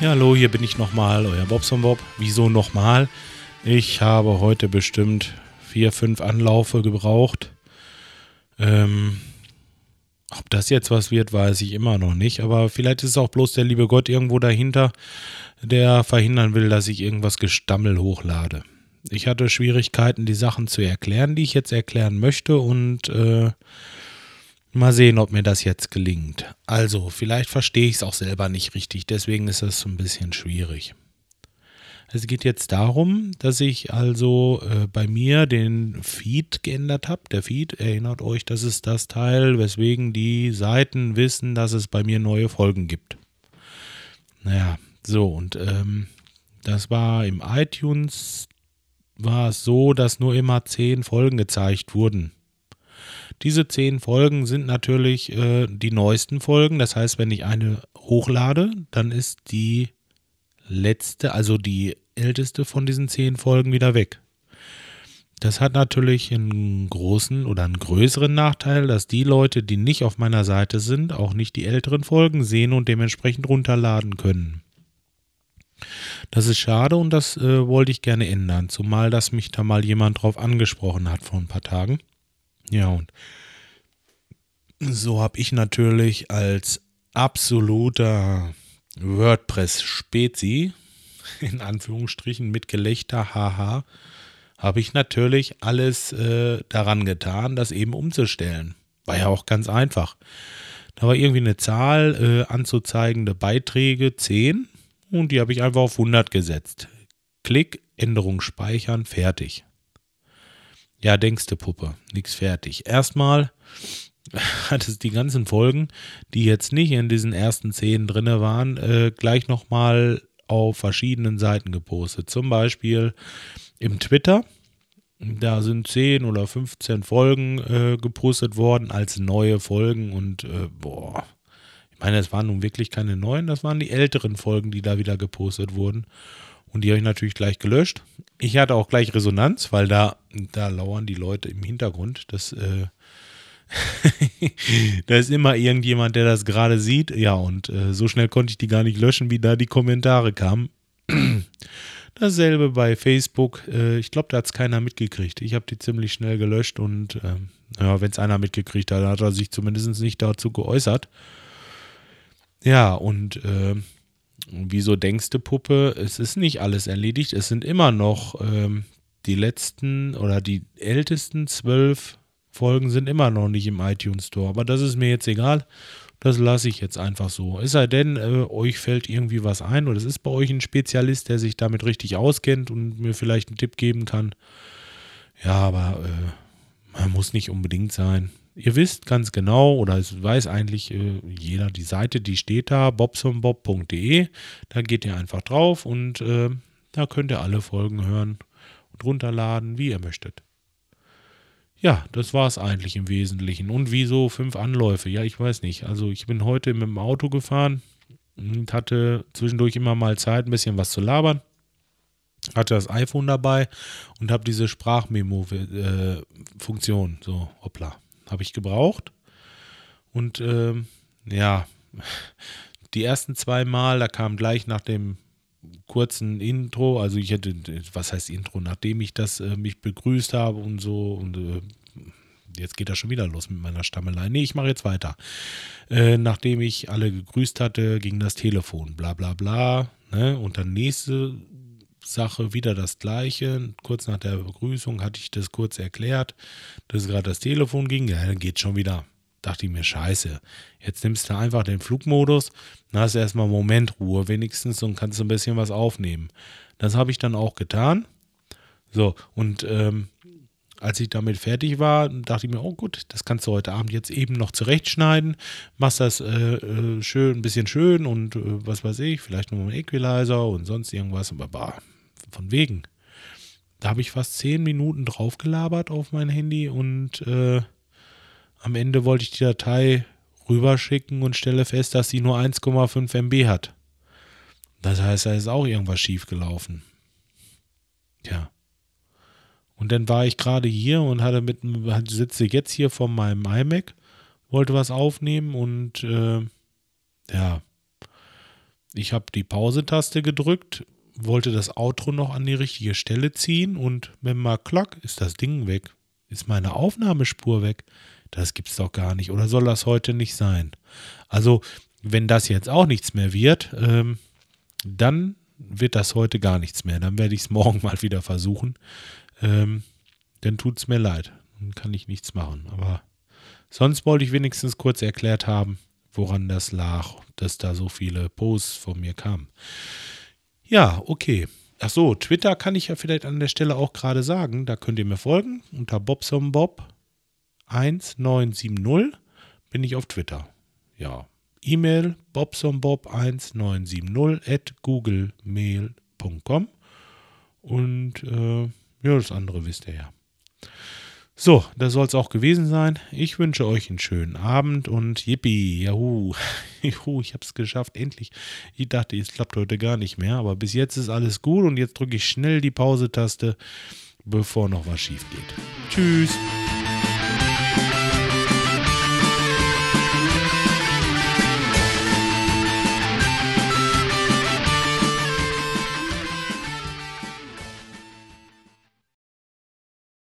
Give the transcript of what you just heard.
Ja, hallo, hier bin ich nochmal, euer Bobson Bob. Wieso nochmal? Ich habe heute bestimmt vier, fünf Anlaufe gebraucht. Ähm, ob das jetzt was wird, weiß ich immer noch nicht. Aber vielleicht ist es auch bloß der liebe Gott irgendwo dahinter, der verhindern will, dass ich irgendwas Gestammel hochlade. Ich hatte Schwierigkeiten, die Sachen zu erklären, die ich jetzt erklären möchte und äh, mal sehen, ob mir das jetzt gelingt. Also, vielleicht verstehe ich es auch selber nicht richtig, deswegen ist es ein bisschen schwierig. Es geht jetzt darum, dass ich also äh, bei mir den Feed geändert habe. Der Feed, erinnert euch, das ist das Teil, weswegen die Seiten wissen, dass es bei mir neue Folgen gibt. Naja, so und ähm, das war im iTunes war es so, dass nur immer zehn Folgen gezeigt wurden. Diese zehn Folgen sind natürlich äh, die neuesten Folgen. Das heißt, wenn ich eine hochlade, dann ist die letzte, also die älteste von diesen zehn Folgen wieder weg. Das hat natürlich einen großen oder einen größeren Nachteil, dass die Leute, die nicht auf meiner Seite sind, auch nicht die älteren Folgen sehen und dementsprechend runterladen können. Das ist schade und das äh, wollte ich gerne ändern, zumal dass mich da mal jemand drauf angesprochen hat vor ein paar Tagen. Ja, und so habe ich natürlich als absoluter WordPress-Spezi, in Anführungsstrichen mit Gelächter, haha, habe ich natürlich alles äh, daran getan, das eben umzustellen. War ja auch ganz einfach. Da war irgendwie eine Zahl äh, anzuzeigende Beiträge 10 und die habe ich einfach auf 100 gesetzt. Klick, Änderung speichern, fertig. Ja, denkste Puppe, nichts fertig. Erstmal hat es die ganzen Folgen, die jetzt nicht in diesen ersten 10 drinne waren, äh, gleich nochmal auf verschiedenen Seiten gepostet. Zum Beispiel im Twitter. Da sind 10 oder 15 Folgen äh, gepostet worden als neue Folgen und äh, boah, meine, es waren nun wirklich keine neuen, das waren die älteren Folgen, die da wieder gepostet wurden. Und die habe ich natürlich gleich gelöscht. Ich hatte auch gleich Resonanz, weil da, da lauern die Leute im Hintergrund. Das, äh, da ist immer irgendjemand, der das gerade sieht. Ja, und äh, so schnell konnte ich die gar nicht löschen, wie da die Kommentare kamen. Dasselbe bei Facebook. Äh, ich glaube, da hat es keiner mitgekriegt. Ich habe die ziemlich schnell gelöscht und ähm, ja, wenn es einer mitgekriegt hat, hat er sich zumindest nicht dazu geäußert. Ja, und äh, wieso denkst du, Puppe? Es ist nicht alles erledigt. Es sind immer noch ähm, die letzten oder die ältesten zwölf Folgen sind immer noch nicht im iTunes Store. Aber das ist mir jetzt egal. Das lasse ich jetzt einfach so. Es sei denn, äh, euch fällt irgendwie was ein oder es ist bei euch ein Spezialist, der sich damit richtig auskennt und mir vielleicht einen Tipp geben kann. Ja, aber äh, man muss nicht unbedingt sein. Ihr wisst ganz genau, oder es weiß eigentlich äh, jeder, die Seite, die steht da, bobsonbob.de. Da geht ihr einfach drauf und äh, da könnt ihr alle Folgen hören und runterladen, wie ihr möchtet. Ja, das war es eigentlich im Wesentlichen. Und wieso fünf Anläufe? Ja, ich weiß nicht. Also ich bin heute mit dem Auto gefahren und hatte zwischendurch immer mal Zeit, ein bisschen was zu labern. Hatte das iPhone dabei und habe diese Sprachmemo-Funktion. Äh, so, hoppla, habe ich gebraucht. Und ähm, ja, die ersten zwei Mal, da kam gleich nach dem kurzen Intro, also ich hätte, was heißt Intro, nachdem ich das äh, mich begrüßt habe und so und äh, jetzt geht das schon wieder los mit meiner Stammelei. Nee, ich mache jetzt weiter. Äh, nachdem ich alle gegrüßt hatte, ging das Telefon, bla bla bla. Ne? Und dann nächste Sache wieder das gleiche. Kurz nach der Begrüßung hatte ich das kurz erklärt, dass gerade das Telefon ging. Ja, dann geht schon wieder. Dachte ich mir, scheiße. Jetzt nimmst du einfach den Flugmodus, dann hast du erstmal Momentruhe wenigstens und kannst ein bisschen was aufnehmen. Das habe ich dann auch getan. So, und ähm, als ich damit fertig war, dachte ich mir, oh gut, das kannst du heute Abend jetzt eben noch zurechtschneiden. Machst das äh, äh schön, ein bisschen schön und äh, was weiß ich, vielleicht nochmal einen Equalizer und sonst irgendwas. Aber bah, von wegen. Da habe ich fast zehn Minuten drauf gelabert auf mein Handy und äh, am Ende wollte ich die Datei rüberschicken und stelle fest, dass sie nur 1,5 MB hat. Das heißt, da ist auch irgendwas schief gelaufen. Tja. Und dann war ich gerade hier und hatte mit sitze jetzt hier vor meinem iMac wollte was aufnehmen und äh, ja, ich habe die Pause-Taste gedrückt, wollte das Outro noch an die richtige Stelle ziehen und wenn mal klack, ist das Ding weg. Ist meine Aufnahmespur weg. Das gibt's doch gar nicht. Oder soll das heute nicht sein? Also, wenn das jetzt auch nichts mehr wird, ähm, dann wird das heute gar nichts mehr. Dann werde ich es morgen mal wieder versuchen. Ähm, dann es mir leid. Dann kann ich nichts machen. Aber sonst wollte ich wenigstens kurz erklärt haben, woran das lag, dass da so viele Posts von mir kamen. Ja, okay. Ach so, Twitter kann ich ja vielleicht an der Stelle auch gerade sagen. Da könnt ihr mir folgen. Unter bobsombob 1970 bin ich auf Twitter. Ja. E-Mail bobsombob1970 at googlemail.com und äh, ja, das andere wisst ihr ja. So, das soll es auch gewesen sein. Ich wünsche euch einen schönen Abend und yippie, juhu, juhu, ich habe es geschafft, endlich. Ich dachte, es klappt heute gar nicht mehr, aber bis jetzt ist alles gut und jetzt drücke ich schnell die Pause-Taste, bevor noch was schief geht. Tschüss.